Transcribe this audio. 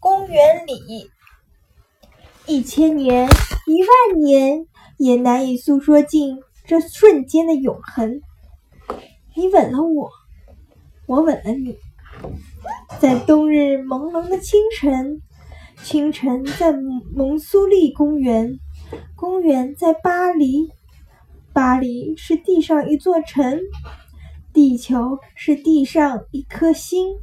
公园里。一千年，一万年，也难以诉说尽这瞬间的永恒。你吻了我，我吻了你，在冬日朦胧的清晨。清晨在蒙苏利公园，公园在巴黎，巴黎是地上一座城，地球是地上一颗星。